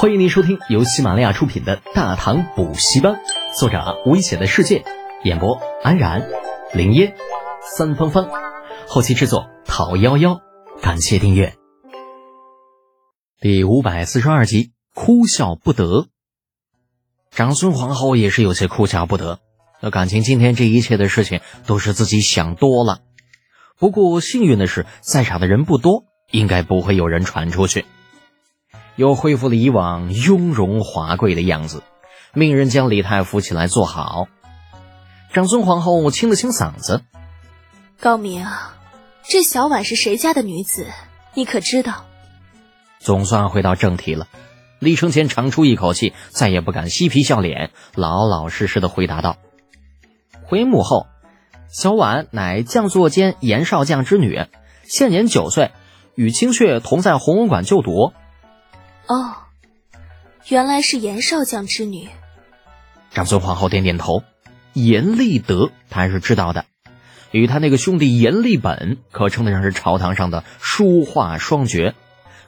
欢迎您收听由喜马拉雅出品的《大唐补习班》，作者危险的世界，演播安然、林烟、三芳芳，后期制作陶幺幺。感谢订阅。第五百四十二集，哭笑不得。长孙皇后也是有些哭笑不得，那感情今天这一切的事情都是自己想多了。不过幸运的是，在场的人不多，应该不会有人传出去。又恢复了以往雍容华贵的样子，命人将李太扶起来坐好。长孙皇后清了清嗓子：“高明，这小婉是谁家的女子？你可知道？”总算回到正题了。李承前长出一口气，再也不敢嬉皮笑脸，老老实实的回答道：“回母后，小婉乃将作监严少将之女，现年九岁，与清雀同在弘文馆就读。”哦，原来是严少将之女。长孙皇后点点头。严立德，他还是知道的。与他那个兄弟严立本，可称得上是朝堂上的书画双绝，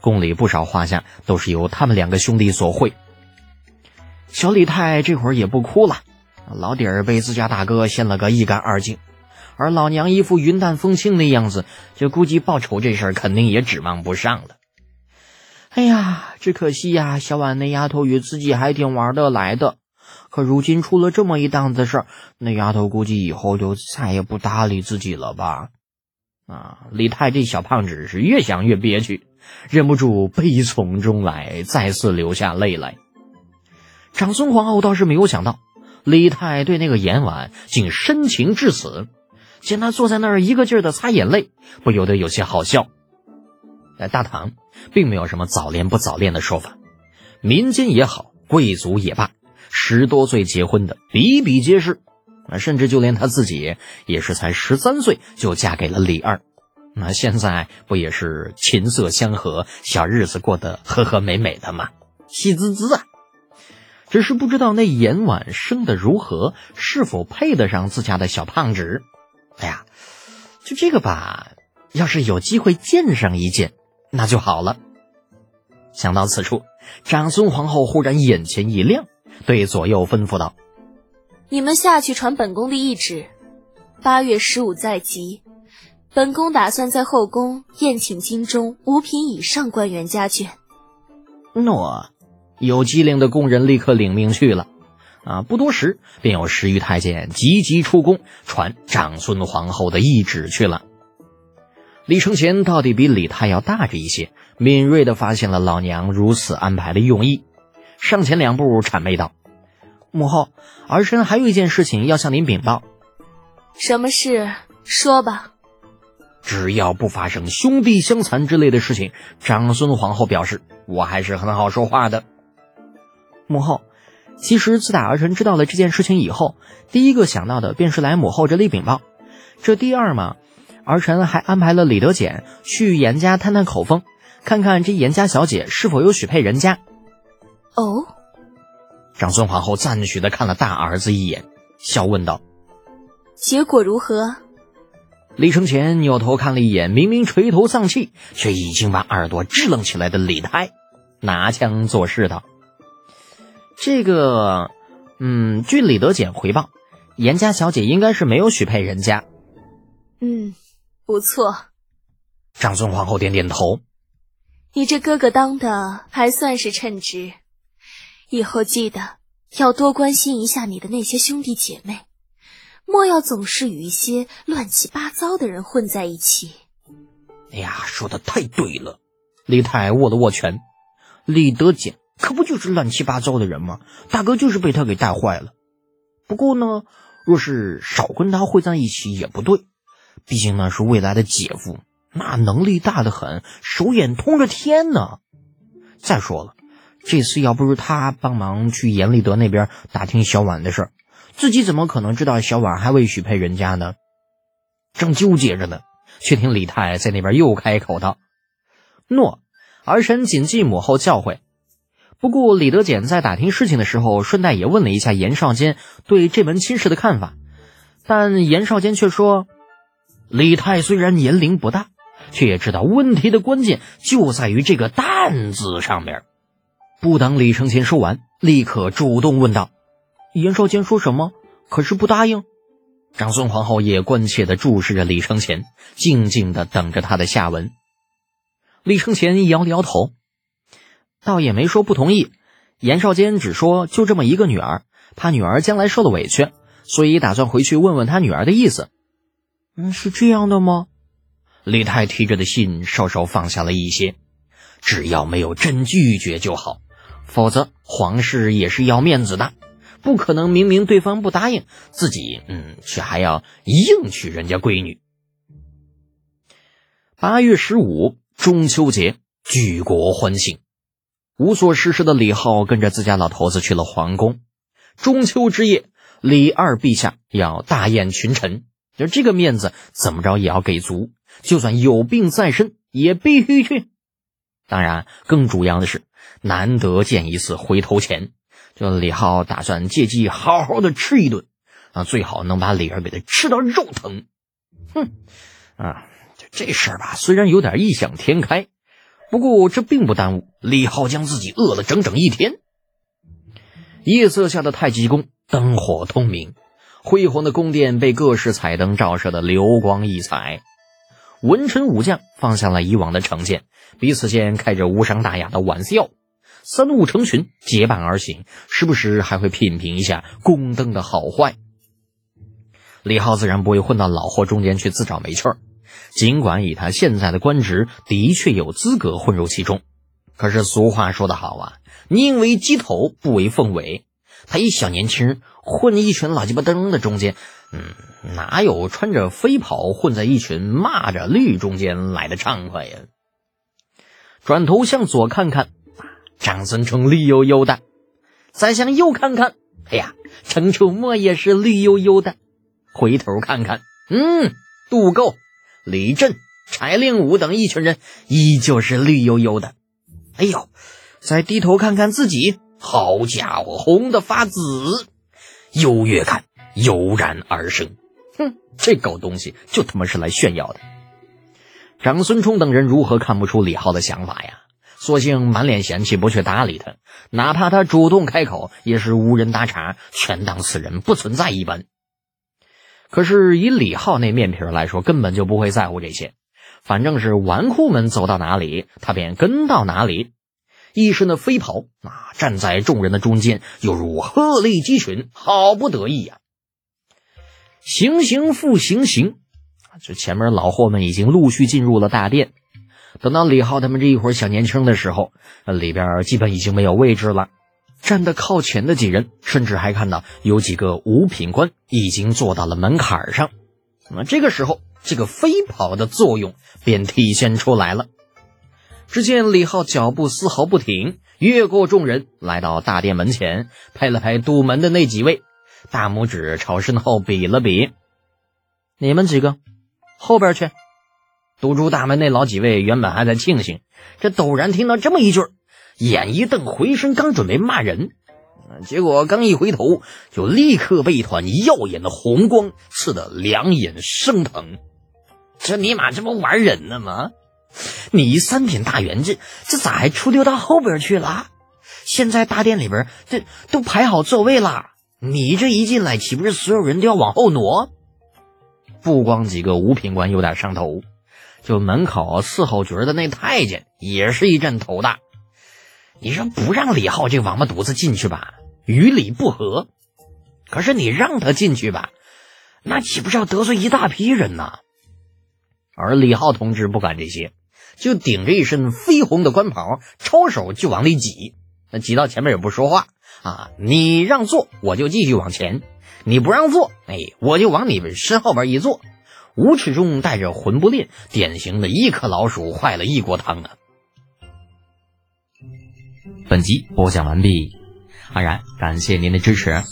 宫里不少画像都是由他们两个兄弟所绘。小李太这会儿也不哭了，老底儿被自家大哥掀了个一干二净，而老娘一副云淡风轻的样子，就估计报仇这事儿肯定也指望不上了。哎呀，只可惜呀，小婉那丫头与自己还挺玩得来的，可如今出了这么一档子事儿，那丫头估计以后就再也不搭理自己了吧？啊，李太这小胖子是越想越憋屈，忍不住悲从中来，再次流下泪来。长孙皇后倒是没有想到，李太对那个严婉竟深情至此，见他坐在那儿一个劲儿的擦眼泪，不由得有些好笑。在大唐，并没有什么早恋不早恋的说法，民间也好，贵族也罢，十多岁结婚的比比皆是，啊，甚至就连他自己也是才十三岁就嫁给了李二，那现在不也是琴瑟相和，小日子过得和和美美的吗？喜滋滋啊！只是不知道那严婉生的如何，是否配得上自家的小胖侄？哎呀，就这个吧，要是有机会见上一见。那就好了。想到此处，长孙皇后忽然眼前一亮，对左右吩咐道：“你们下去传本宫的懿旨，八月十五在即，本宫打算在后宫宴请京中五品以上官员家眷。”诺，有机灵的宫人立刻领命去了。啊，不多时，便有十余太监急急出宫，传长孙皇后的懿旨去了。李承前到底比李泰要大着一些，敏锐的发现了老娘如此安排的用意，上前两步谄媚道：“母后，儿臣还有一件事情要向您禀报。”“什么事？说吧。”“只要不发生兄弟相残之类的事情，长孙皇后表示我还是很好说话的。”“母后，其实自打儿臣知道了这件事情以后，第一个想到的便是来母后这里禀报。这第二嘛。”儿臣还安排了李德俭去严家探探口风，看看这严家小姐是否有许配人家。哦，长孙皇后赞许的看了大儿子一眼，笑问道：“结果如何？”李承前扭头看了一眼，明明垂头丧气，却已经把耳朵支棱起来的李太，拿枪作势道：“这个，嗯，据李德俭回报，严家小姐应该是没有许配人家。”嗯。不错，长孙皇后点点头。你这哥哥当的还算是称职，以后记得要多关心一下你的那些兄弟姐妹，莫要总是与一些乱七八糟的人混在一起。哎呀，说的太对了！李太握了握拳，李德俭可不就是乱七八糟的人吗？大哥就是被他给带坏了。不过呢，若是少跟他混在一起也不对。毕竟那是未来的姐夫，那能力大的很，手眼通着天呢。再说了，这次要不是他帮忙去严立德那边打听小婉的事儿，自己怎么可能知道小婉还未许配人家呢？正纠结着呢，却听李太在那边又开口道：“诺，儿臣谨记母后教诲。不过李德俭在打听事情的时候，顺带也问了一下严少坚对这门亲事的看法，但严少坚却说。”李泰虽然年龄不大，却也知道问题的关键就在于这个“担”字上面。不等李承前说完，立刻主动问道：“严少监说什么？可是不答应？”长孙皇后也关切地注视着李承前，静静地等着他的下文。李承前摇了摇头，倒也没说不同意。严少监只说就这么一个女儿，怕女儿将来受了委屈，所以打算回去问问他女儿的意思。嗯，是这样的吗？李太提着的信稍稍放下了一些，只要没有真拒绝就好，否则皇室也是要面子的。不可能，明明对方不答应，自己嗯，却还要硬娶人家闺女。八月十五，中秋节，举国欢庆。无所事事的李浩跟着自家老头子去了皇宫。中秋之夜，李二陛下要大宴群臣，就这个面子怎么着也要给足，就算有病在身也必须去。当然，更主要的是难得见一次回头钱。就李浩打算借机好好的吃一顿，啊，最好能把李儿给他吃到肉疼。哼，啊，这这事儿吧，虽然有点异想天开，不过这并不耽误李浩将自己饿了整整一天。夜色下的太极宫灯火通明，辉煌的宫殿被各式彩灯照射的流光溢彩。文臣武将放下了以往的成见，彼此间开着无伤大雅的玩笑。三五成群结伴而行，时不时还会品评一下宫灯的好坏。李浩自然不会混到老货中间去自找没趣儿，尽管以他现在的官职，的确有资格混入其中。可是俗话说得好啊，宁为鸡头，不为凤尾。他一小年轻混一群老鸡巴灯的中间，嗯，哪有穿着飞袍混在一群蚂蚱绿中间来的畅快呀？转头向左看看。啊长孙冲绿油油的，再向右看看，哎呀，程楚墨也是绿油油的。回头看看，嗯，杜构、李振、柴令武等一群人依旧是绿油油的。哎呦，再低头看看自己，好家伙，红的发紫。优越感油然而生。哼，这狗东西就他妈是来炫耀的。长孙冲等人如何看不出李浩的想法呀？索性满脸嫌弃，不去搭理他。哪怕他主动开口，也是无人搭茬，全当此人不存在一般。可是以李浩那面皮来说，根本就不会在乎这些。反正是纨绔们走到哪里，他便跟到哪里。一身的飞袍，啊，站在众人的中间，犹如鹤立鸡群，好不得意呀！行行复行行，这前面老货们已经陆续进入了大殿。等到李浩他们这一伙小年轻的时候，里边基本已经没有位置了。站得靠前的几人，甚至还看到有几个五品官已经坐到了门槛上。那么这个时候，这个飞跑的作用便体现出来了。只见李浩脚步丝毫不停，越过众人，来到大殿门前，拍了拍堵门的那几位，大拇指朝身后比了比：“你们几个，后边去。”堵住大门那老几位原本还在庆幸，这陡然听到这么一句，眼一瞪，回身刚准备骂人，结果刚一回头，就立刻被一团耀眼的红光刺得两眼生疼。这尼玛，这不玩人呢吗？你一三品大员，这这咋还出溜到后边去了？现在大殿里边这都排好座位了，你这一进来，岂不是所有人都要往后挪？不光几个五品官有点上头。就门口伺候角的那太监也是一阵头大，你说不让李浩这王八犊子进去吧，与理不合；可是你让他进去吧，那岂不是要得罪一大批人呐？而李浩同志不管这些，就顶着一身绯红的官袍，抄手就往里挤。那挤到前面也不说话啊，你让座我就继续往前，你不让座，哎，我就往你们身后边一坐。无耻中带着混不吝，典型的一颗老鼠坏了一锅汤啊！本集播讲完毕，安然感谢您的支持。